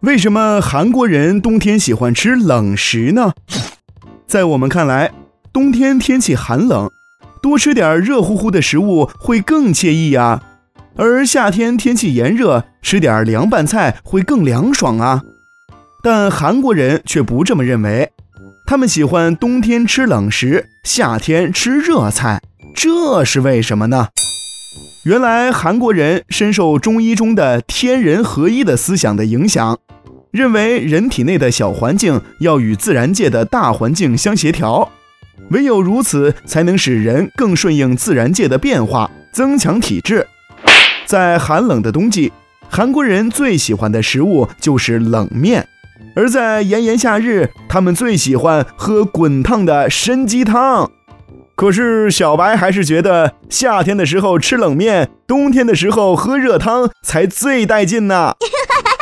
为什么韩国人冬天喜欢吃冷食呢？在我们看来，冬天天气寒冷，多吃点热乎乎的食物会更惬意呀。而夏天天气炎热，吃点凉拌菜会更凉爽啊。但韩国人却不这么认为，他们喜欢冬天吃冷食，夏天吃热菜，这是为什么呢？原来韩国人深受中医中的天人合一的思想的影响，认为人体内的小环境要与自然界的大环境相协调，唯有如此，才能使人更顺应自然界的变化，增强体质。在寒冷的冬季，韩国人最喜欢的食物就是冷面，而在炎炎夏日，他们最喜欢喝滚烫的参鸡汤。可是小白还是觉得夏天的时候吃冷面，冬天的时候喝热汤才最带劲呢。